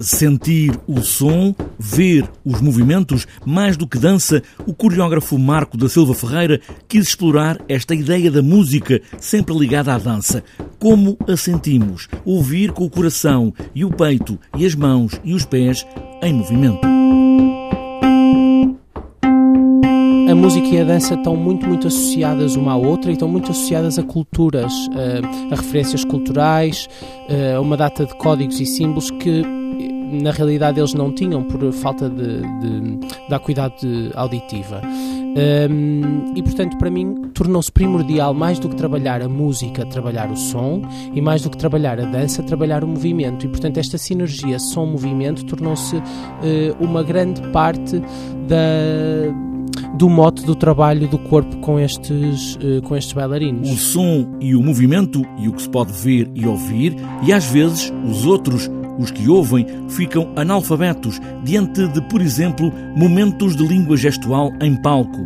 sentir o som, ver os movimentos, mais do que dança, o coreógrafo Marco da Silva Ferreira quis explorar esta ideia da música sempre ligada à dança. Como a sentimos, ouvir com o coração e o peito e as mãos e os pés em movimento. A música e a dança estão muito, muito associadas uma à outra e estão muito associadas a culturas, a, referências culturais, a uma data de códigos e símbolos que na realidade eles não tinham por falta de, de, de acuidade auditiva. Um, e portanto, para mim, tornou-se primordial, mais do que trabalhar a música, trabalhar o som, e mais do que trabalhar a dança, trabalhar o movimento. E portanto, esta sinergia som-movimento tornou-se uh, uma grande parte da do mote do trabalho do corpo com estes, uh, com estes bailarinos. O som e o movimento, e o que se pode ver e ouvir, e às vezes os outros os que ouvem ficam analfabetos diante de, por exemplo, momentos de língua gestual em palco.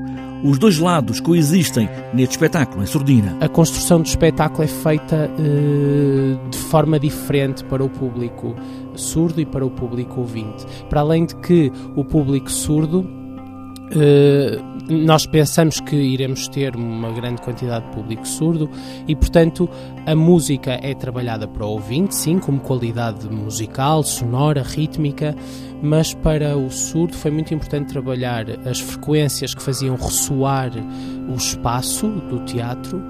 Os dois lados coexistem neste espetáculo em surdina. A construção do espetáculo é feita uh, de forma diferente para o público surdo e para o público ouvinte. Para além de que o público surdo eh, nós pensamos que iremos ter uma grande quantidade de público surdo e, portanto, a música é trabalhada para o ouvinte, sim, como qualidade musical, sonora, rítmica, mas para o surdo foi muito importante trabalhar as frequências que faziam ressoar o espaço do teatro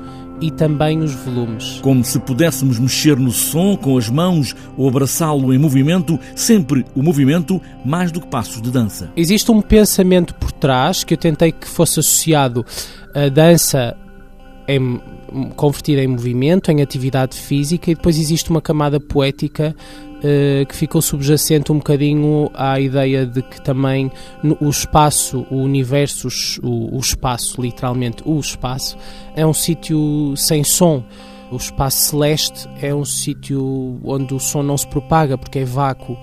e também os volumes. Como se pudéssemos mexer no som com as mãos ou abraçá-lo em movimento, sempre o movimento mais do que passos de dança. Existe um pensamento por trás que eu tentei que fosse associado a dança em, convertida em movimento, em atividade física, e depois existe uma camada poética uh, que ficou subjacente um bocadinho à ideia de que também no, o espaço, o universo, o, o espaço, literalmente o espaço, é um sítio sem som. O espaço celeste é um sítio onde o som não se propaga porque é vácuo.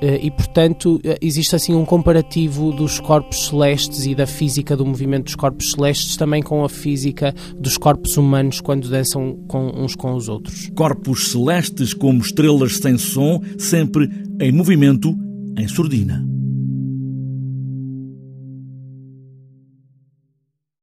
Eh, e, portanto, eh, existe assim um comparativo dos corpos celestes e da física do movimento dos corpos celestes também com a física dos corpos humanos quando dançam com, uns com os outros. Corpos celestes como estrelas sem som, sempre em movimento, em surdina.